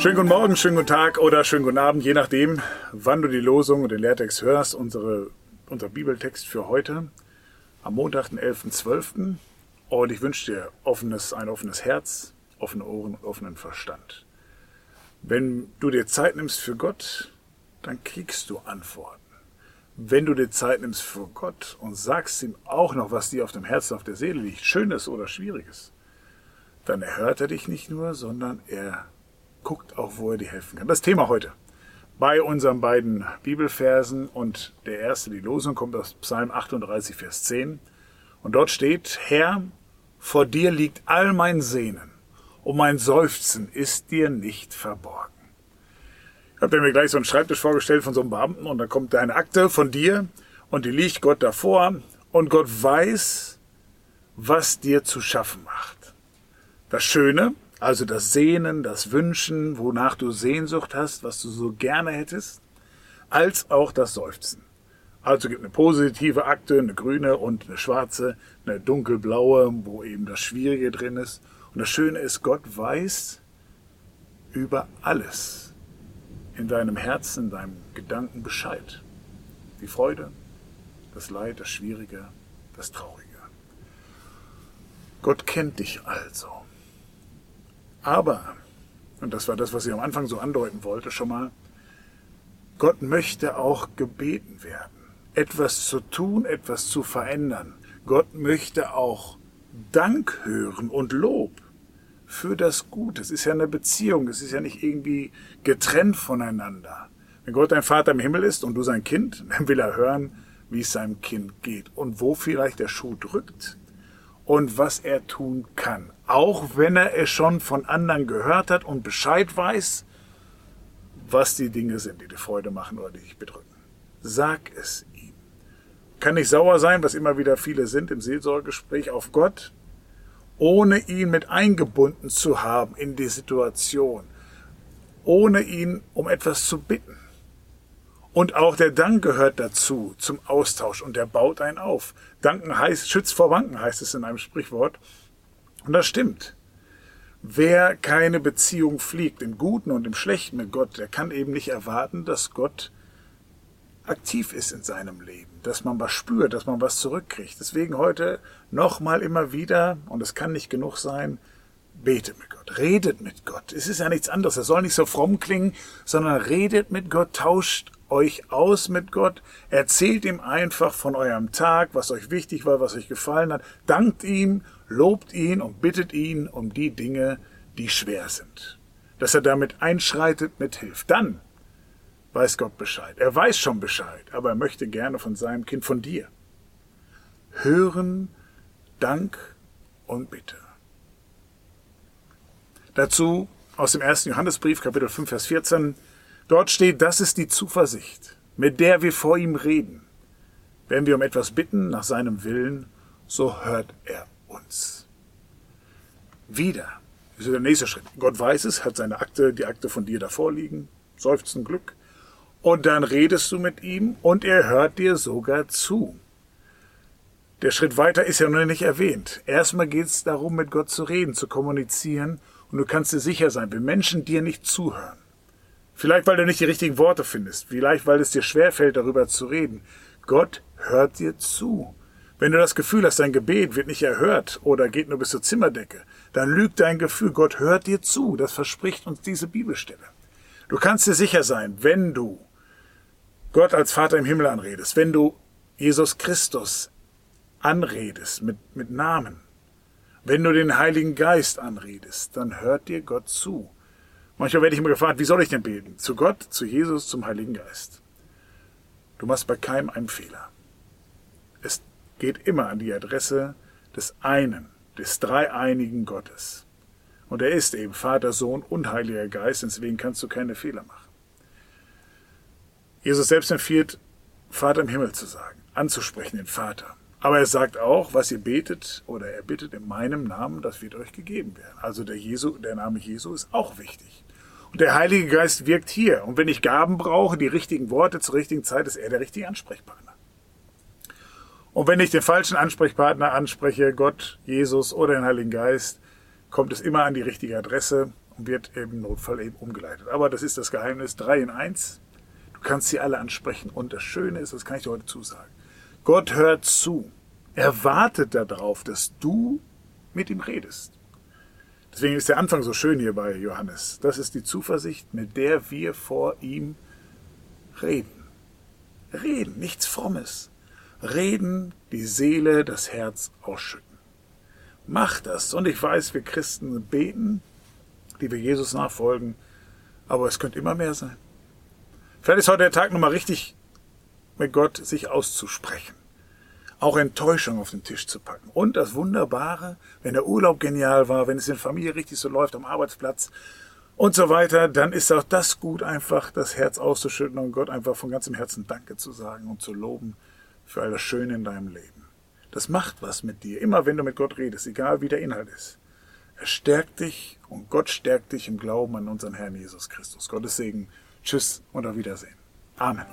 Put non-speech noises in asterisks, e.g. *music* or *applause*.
Schönen guten Morgen, schönen guten Tag oder schönen guten Abend, je nachdem, wann du die Losung und den Lehrtext hörst. Unsere, unser Bibeltext für heute am Montag, den 11.12. Und ich wünsche dir offenes, ein offenes Herz, offene Ohren und offenen Verstand. Wenn du dir Zeit nimmst für Gott, dann kriegst du Antworten. Wenn du dir Zeit nimmst für Gott und sagst ihm auch noch, was dir auf dem Herzen, auf der Seele liegt, Schönes oder Schwieriges, dann erhört er dich nicht nur, sondern er guckt auch, wo er dir helfen kann. Das Thema heute. Bei unseren beiden Bibelversen und der erste, die Losung, kommt aus Psalm 38, Vers 10. Und dort steht, Herr, vor dir liegt all mein Sehnen und mein Seufzen ist dir nicht verborgen. Ich habe mir gleich so einen Schreibtisch vorgestellt von so einem Beamten und dann kommt eine Akte von dir und die liegt Gott davor und Gott weiß, was dir zu schaffen macht. Das Schöne, also das Sehnen, das Wünschen, wonach du Sehnsucht hast, was du so gerne hättest, als auch das Seufzen. Also gibt eine positive Akte, eine grüne und eine schwarze, eine dunkelblaue, wo eben das Schwierige drin ist. Und das Schöne ist, Gott weiß über alles in deinem Herzen, in deinem Gedanken Bescheid. Die Freude, das Leid, das Schwierige, das Traurige. Gott kennt dich also. Aber, und das war das, was ich am Anfang so andeuten wollte schon mal, Gott möchte auch gebeten werden, etwas zu tun, etwas zu verändern. Gott möchte auch Dank hören und Lob für das Gute. Es ist ja eine Beziehung, es ist ja nicht irgendwie getrennt voneinander. Wenn Gott dein Vater im Himmel ist und du sein Kind, *laughs* dann will er hören, wie es seinem Kind geht und wo vielleicht der Schuh drückt und was er tun kann auch wenn er es schon von anderen gehört hat und Bescheid weiß, was die Dinge sind, die dir Freude machen oder die dich bedrücken. Sag es ihm. Kann nicht sauer sein, was immer wieder viele sind im Seelsorgegespräch auf Gott, ohne ihn mit eingebunden zu haben in die Situation, ohne ihn um etwas zu bitten. Und auch der Dank gehört dazu, zum Austausch, und der baut einen auf. Danken heißt, schützt vor Wanken, heißt es in einem Sprichwort. Und das stimmt. Wer keine Beziehung fliegt, im Guten und im Schlechten mit Gott, der kann eben nicht erwarten, dass Gott aktiv ist in seinem Leben, dass man was spürt, dass man was zurückkriegt. Deswegen heute nochmal immer wieder, und es kann nicht genug sein, betet mit Gott, redet mit Gott. Es ist ja nichts anderes. Es soll nicht so fromm klingen, sondern redet mit Gott, tauscht euch aus mit Gott, erzählt ihm einfach von eurem Tag, was euch wichtig war, was euch gefallen hat, dankt ihm lobt ihn und bittet ihn um die Dinge, die schwer sind. Dass er damit einschreitet, mithilft. Dann weiß Gott Bescheid. Er weiß schon Bescheid, aber er möchte gerne von seinem Kind, von dir. Hören, Dank und Bitte. Dazu aus dem ersten Johannesbrief, Kapitel 5, Vers 14. Dort steht, das ist die Zuversicht, mit der wir vor ihm reden. Wenn wir um etwas bitten nach seinem Willen, so hört er uns. Wieder. Das ist der nächste Schritt. Gott weiß es, hat seine Akte, die Akte von dir davor liegen, seufzen Glück. Und dann redest du mit ihm und er hört dir sogar zu. Der Schritt weiter ist ja noch nicht erwähnt. Erstmal geht es darum, mit Gott zu reden, zu kommunizieren. Und du kannst dir sicher sein, wenn Menschen dir nicht zuhören, vielleicht weil du nicht die richtigen Worte findest, vielleicht weil es dir schwerfällt, darüber zu reden, Gott hört dir zu. Wenn du das Gefühl hast, dein Gebet wird nicht erhört oder geht nur bis zur Zimmerdecke, dann lügt dein Gefühl, Gott hört dir zu. Das verspricht uns diese Bibelstelle. Du kannst dir sicher sein, wenn du Gott als Vater im Himmel anredest, wenn du Jesus Christus anredest mit, mit Namen, wenn du den Heiligen Geist anredest, dann hört dir Gott zu. Manchmal werde ich immer gefragt, wie soll ich denn beten? Zu Gott, zu Jesus, zum Heiligen Geist. Du machst bei keinem einen Fehler. Es geht immer an die Adresse des einen, des dreieinigen Gottes. Und er ist eben Vater, Sohn und Heiliger Geist, deswegen kannst du keine Fehler machen. Jesus selbst empfiehlt, Vater im Himmel zu sagen, anzusprechen, den Vater. Aber er sagt auch, was ihr betet oder er bittet in meinem Namen, das wird euch gegeben werden. Also der, Jesu, der Name Jesu ist auch wichtig. Und der Heilige Geist wirkt hier. Und wenn ich Gaben brauche, die richtigen Worte zur richtigen Zeit, ist er der richtige Ansprechpartner. Und wenn ich den falschen Ansprechpartner anspreche, Gott, Jesus oder den Heiligen Geist, kommt es immer an die richtige Adresse und wird im Notfall eben umgeleitet. Aber das ist das Geheimnis 3 in 1. Du kannst sie alle ansprechen. Und das Schöne ist, das kann ich dir heute zusagen, Gott hört zu. Er wartet darauf, dass du mit ihm redest. Deswegen ist der Anfang so schön hier bei Johannes. Das ist die Zuversicht, mit der wir vor ihm reden. Reden, nichts Frommes. Reden, die Seele, das Herz ausschütten. Mach das. Und ich weiß, wir Christen beten, die wir Jesus nachfolgen, aber es könnte immer mehr sein. Vielleicht ist heute der Tag nochmal richtig mit Gott sich auszusprechen auch Enttäuschung auf den Tisch zu packen. Und das Wunderbare, wenn der Urlaub genial war, wenn es in der Familie richtig so läuft am Arbeitsplatz und so weiter, dann ist auch das gut, einfach das Herz auszuschütten und Gott einfach von ganzem Herzen Danke zu sagen und zu loben für all das Schöne in deinem Leben. Das macht was mit dir, immer wenn du mit Gott redest, egal wie der Inhalt ist. Er stärkt dich und Gott stärkt dich im Glauben an unseren Herrn Jesus Christus. Gottes Segen. Tschüss und auf Wiedersehen. Amen.